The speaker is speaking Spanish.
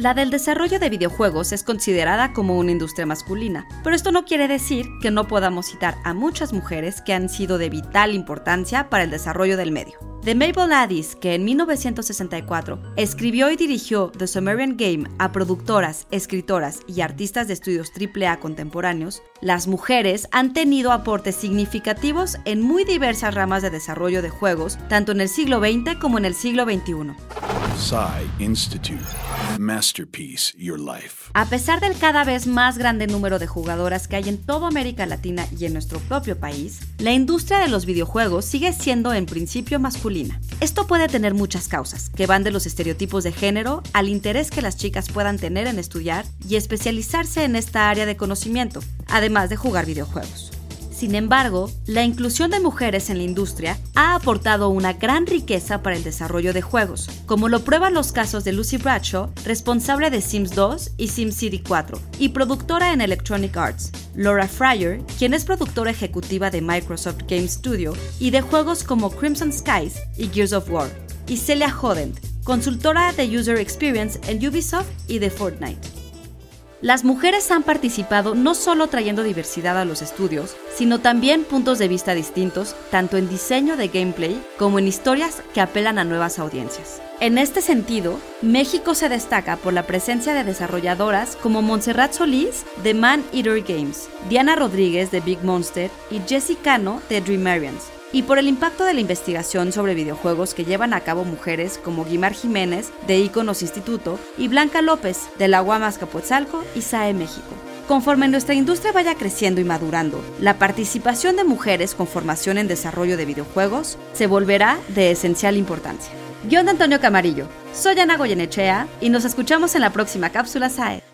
La del desarrollo de videojuegos es considerada como una industria masculina, pero esto no quiere decir que no podamos citar a muchas mujeres que han sido de vital importancia para el desarrollo del medio. De Mabel Addis, que en 1964 escribió y dirigió The Sumerian Game a productoras, escritoras y artistas de estudios AAA contemporáneos, las mujeres han tenido aportes significativos en muy diversas ramas de desarrollo de juegos, tanto en el siglo XX como en el siglo XXI. Masterpiece Your Life. A pesar del cada vez más grande número de jugadoras que hay en toda América Latina y en nuestro propio país, la industria de los videojuegos sigue siendo en principio masculina. Esto puede tener muchas causas, que van de los estereotipos de género al interés que las chicas puedan tener en estudiar y especializarse en esta área de conocimiento, además de jugar videojuegos. Sin embargo, la inclusión de mujeres en la industria ha aportado una gran riqueza para el desarrollo de juegos, como lo prueban los casos de Lucy Bradshaw, responsable de Sims 2 y SimCity 4, y productora en Electronic Arts, Laura Fryer, quien es productora ejecutiva de Microsoft Game Studio y de juegos como Crimson Skies y Gears of War, y Celia Hodent, consultora de User Experience en Ubisoft y de Fortnite. Las mujeres han participado no solo trayendo diversidad a los estudios, sino también puntos de vista distintos, tanto en diseño de gameplay como en historias que apelan a nuevas audiencias. En este sentido, México se destaca por la presencia de desarrolladoras como Montserrat Solís de Man Eater Games, Diana Rodríguez de Big Monster y Jessie Cano de Dreamarians, y por el impacto de la investigación sobre videojuegos que llevan a cabo mujeres como Guimar Jiménez de Iconos Instituto y Blanca López de la Guamas Capotzalco y SAE México. Conforme nuestra industria vaya creciendo y madurando, la participación de mujeres con formación en desarrollo de videojuegos se volverá de esencial importancia. Guión de Antonio Camarillo. Soy Ana Goyenechea y nos escuchamos en la próxima cápsula SAE.